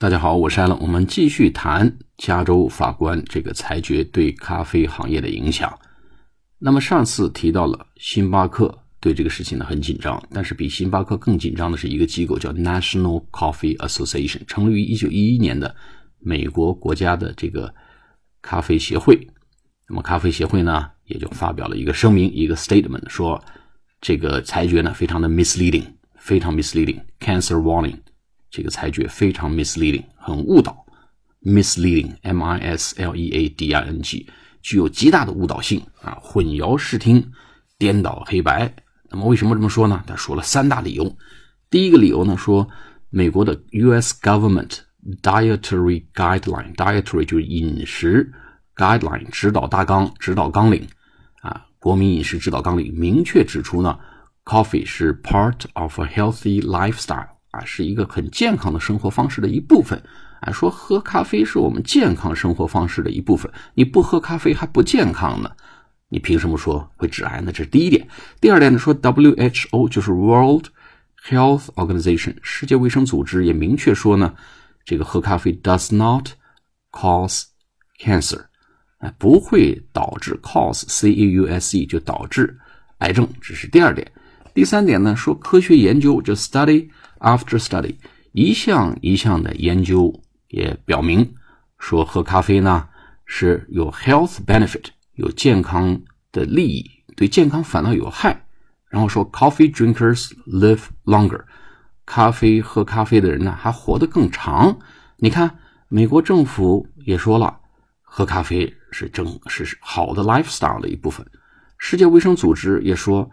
大家好，我是艾伦，我们继续谈加州法官这个裁决对咖啡行业的影响。那么上次提到了星巴克对这个事情呢很紧张，但是比星巴克更紧张的是一个机构叫 National Coffee Association，成立于一九一一年的美国国家的这个咖啡协会。那么咖啡协会呢也就发表了一个声明，一个 statement，说这个裁决呢非常的 misleading，非常 misleading，cancer warning。这个裁决非常 misleading，很误导，misleading，m i s l e a d i n g，具有极大的误导性啊，混淆视听，颠倒黑白。那么为什么这么说呢？他说了三大理由。第一个理由呢，说美国的 U.S. government dietary guideline，dietary 就是饮食 guideline 指导大纲、指导纲领啊，国民饮食指导纲领明确指出呢，coffee 是 part of a healthy lifestyle。啊，是一个很健康的生活方式的一部分。啊，说喝咖啡是我们健康生活方式的一部分，你不喝咖啡还不健康呢？你凭什么说会致癌呢？这是第一点。第二点呢，说 WHO 就是 World Health Organization 世界卫生组织也明确说呢，这个喝咖啡 does not cause cancer，哎，不会导致 cause c a u s e 就导致癌症，这是第二点。第三点呢，说科学研究就 study。After study，一项一项的研究也表明说，喝咖啡呢是有 health benefit，有健康的利益，对健康反倒有害。然后说，coffee drinkers live longer，咖啡喝咖啡的人呢还活得更长。你看，美国政府也说了，喝咖啡是正是好的 lifestyle 的一部分。世界卫生组织也说，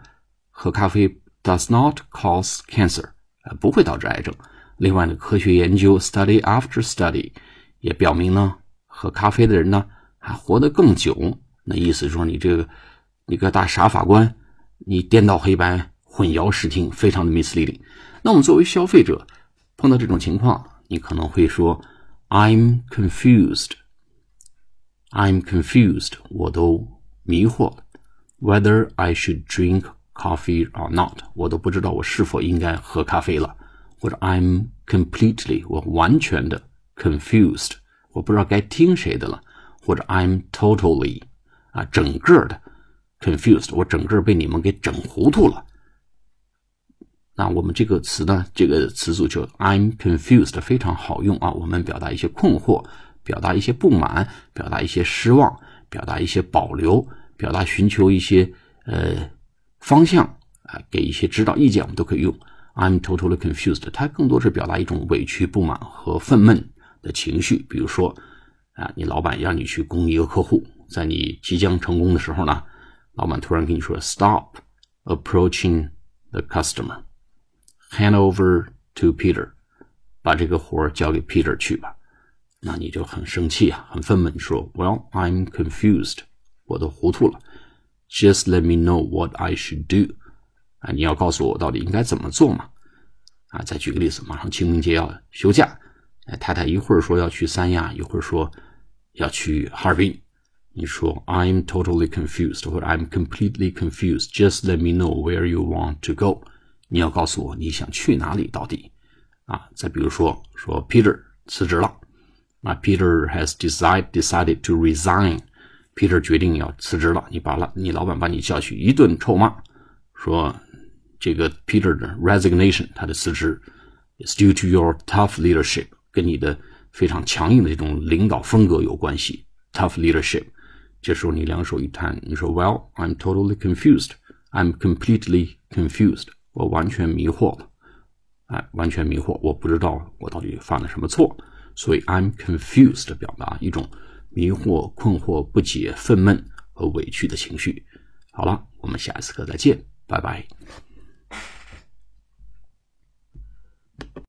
喝咖啡 does not cause cancer。不会导致癌症。另外呢，科学研究 study after study 也表明呢，喝咖啡的人呢还活得更久。那意思说，你这个你个大傻法官，你颠倒黑白、混淆视听，非常的 misleading。那我们作为消费者碰到这种情况，你可能会说，I'm confused，I'm confused，我都迷惑了，whether I should drink。Coffee or not，我都不知道我是否应该喝咖啡了，或者 I'm completely，我完全的 confused，我不知道该听谁的了，或者 I'm totally，啊，整个的 confused，我整个被你们给整糊涂了。那我们这个词呢，这个词组就 I'm confused 非常好用啊，我们表达一些困惑，表达一些不满，表达一些失望，表达一些保留，表达寻求一些呃。方向啊，给一些指导意见，我们都可以用。I'm totally confused。它更多是表达一种委屈、不满和愤懑的情绪。比如说啊，你老板让你去攻一个客户，在你即将成功的时候呢，老板突然跟你说：“Stop approaching the customer, hand over to Peter。”把这个活儿交给 Peter 去吧。那你就很生气啊，很愤懑，说：“Well, I'm confused。我都糊涂了。” Just let me know what I should do，啊，你要告诉我到底应该怎么做嘛？啊，再举个例子，马上清明节要休假，哎，太太一会儿说要去三亚，一会儿说要去哈尔滨，你说 I'm totally confused，或者 I'm completely confused，Just let me know where you want to go，你要告诉我你想去哪里到底？啊，再比如说说 Peter 辞职了，啊，Peter has decided decided to resign。 Peter 决定要辞职了，你把了你老板把你叫去一顿臭骂，说这个 Peter 的 resignation 他的辞职 is due to your tough leadership，跟你的非常强硬的这种领导风格有关系。Tough leadership，这时候你两手一摊，你说 Well I'm totally confused，I'm completely confused，我完全迷惑了，哎，完全迷惑，我不知道我到底犯了什么错，所以 I'm confused 表达一种。迷惑、困惑、不解、愤懑和委屈的情绪。好了，我们下一次课再见，拜拜。